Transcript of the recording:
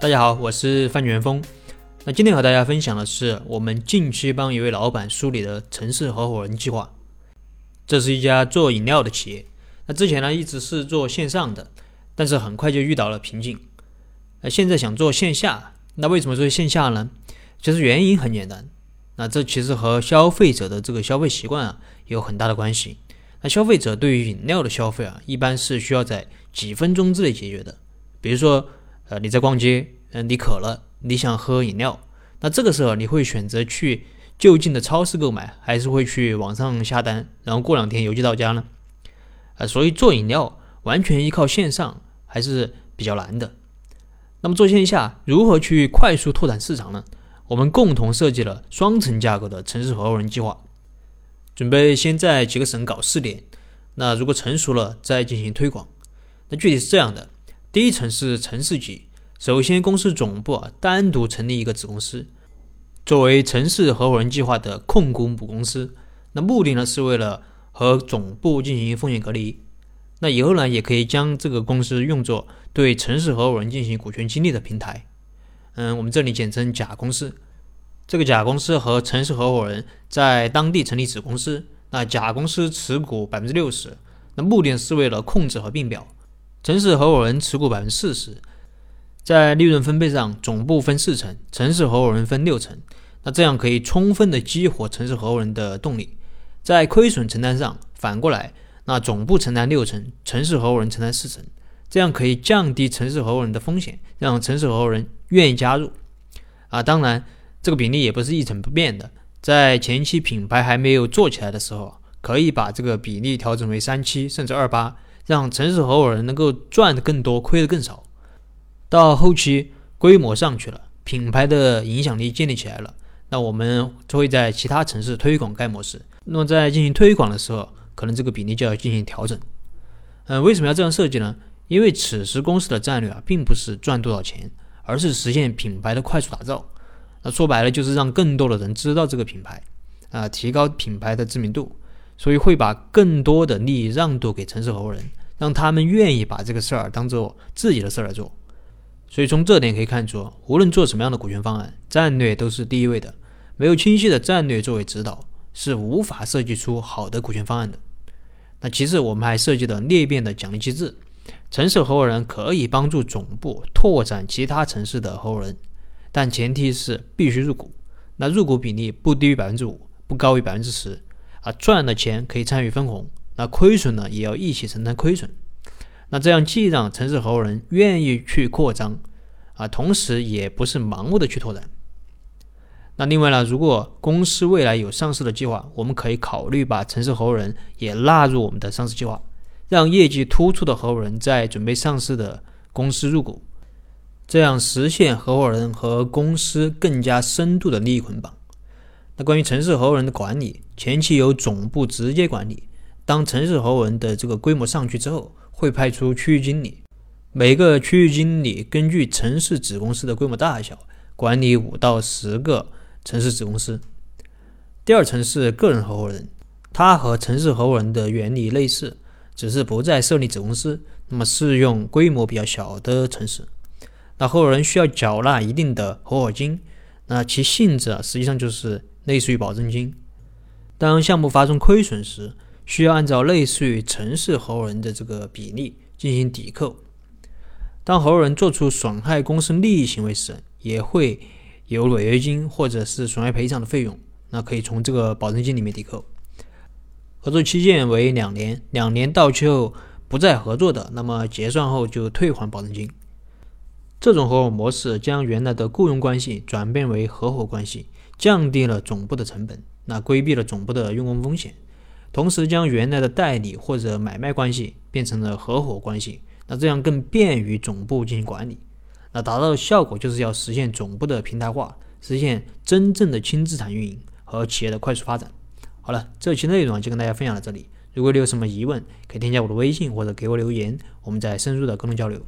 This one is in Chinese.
大家好，我是范全峰。那今天和大家分享的是我们近期帮一位老板梳理的城市合伙人计划。这是一家做饮料的企业，那之前呢一直是做线上的，但是很快就遇到了瓶颈。那现在想做线下，那为什么做线下呢？其实原因很简单，那这其实和消费者的这个消费习惯啊有很大的关系。那消费者对于饮料的消费啊，一般是需要在几分钟之内解决的，比如说。呃，你在逛街，嗯，你渴了，你想喝饮料，那这个时候你会选择去就近的超市购买，还是会去网上下单，然后过两天邮寄到家呢？啊，所以做饮料完全依靠线上还是比较难的。那么做线下如何去快速拓展市场呢？我们共同设计了双层架构的城市合伙人计划，准备先在几个省搞试点，那如果成熟了再进行推广。那具体是这样的。第一层是城市级，首先公司总部啊单独成立一个子公司，作为城市合伙人计划的控股母公司。那目的呢是为了和总部进行风险隔离。那以后呢也可以将这个公司用作对城市合伙人进行股权激励的平台。嗯，我们这里简称甲公司。这个甲公司和城市合伙人在当地成立子公司，那甲公司持股百分之六十，那目的是为了控制和并表。城市合伙人持股百分之四十，在利润分配上，总部分四成，城市合伙人分六成。那这样可以充分的激活城市合伙人的动力。在亏损承担上，反过来，那总部承担六成，城市合伙人承担四成，这样可以降低城市合伙人的风险，让城市合伙人愿意加入。啊，当然，这个比例也不是一成不变的。在前期品牌还没有做起来的时候，可以把这个比例调整为三七甚至二八。让城市合伙人能够赚的更多，亏的更少。到后期规模上去了，品牌的影响力建立起来了，那我们就会在其他城市推广该模式。那么在进行推广的时候，可能这个比例就要进行调整。嗯，为什么要这样设计呢？因为此时公司的战略啊，并不是赚多少钱，而是实现品牌的快速打造。那说白了，就是让更多的人知道这个品牌，啊，提高品牌的知名度。所以会把更多的利益让渡给城市合伙人。让他们愿意把这个事儿当做自己的事儿来做，所以从这点可以看出，无论做什么样的股权方案，战略都是第一位的。没有清晰的战略作为指导，是无法设计出好的股权方案的。那其次，我们还设计了裂变的奖励机制，城市合伙人可以帮助总部拓展其他城市的合伙人，但前提是必须入股。那入股比例不低于百分之五，不高于百分之十，啊，赚的钱可以参与分红。那亏损呢，也要一起承担亏损。那这样既让城市合伙人愿意去扩张，啊，同时也不是盲目的去拓展。那另外呢，如果公司未来有上市的计划，我们可以考虑把城市合伙人也纳入我们的上市计划，让业绩突出的合伙人在准备上市的公司入股，这样实现合伙人和公司更加深度的利益捆绑。那关于城市合伙人的管理，前期由总部直接管理。当城市合伙人的这个规模上去之后，会派出区域经理，每个区域经理根据城市子公司的规模大小，管理五到十个城市子公司。第二层是个人合伙人，它和城市合伙人的原理类似，只是不再设立子公司，那么适用规模比较小的城市。那合伙人需要缴纳一定的合伙金，那其性质啊，实际上就是类似于保证金。当项目发生亏损时，需要按照类似于城市合伙人的这个比例进行抵扣。当合伙人做出损害公司利益行为时，也会有违约金或者是损害赔偿的费用，那可以从这个保证金里面抵扣。合作期限为两年，两年到期后不再合作的，那么结算后就退还保证金。这种合伙模式将原来的雇佣关系转变为合伙关系，降低了总部的成本，那规避了总部的用工风险。同时将原来的代理或者买卖关系变成了合伙关系，那这样更便于总部进行管理。那达到的效果就是要实现总部的平台化，实现真正的轻资产运营和企业的快速发展。好了，这期内容就跟大家分享到这里。如果你有什么疑问，可以添加我的微信或者给我留言，我们再深入的沟通交流。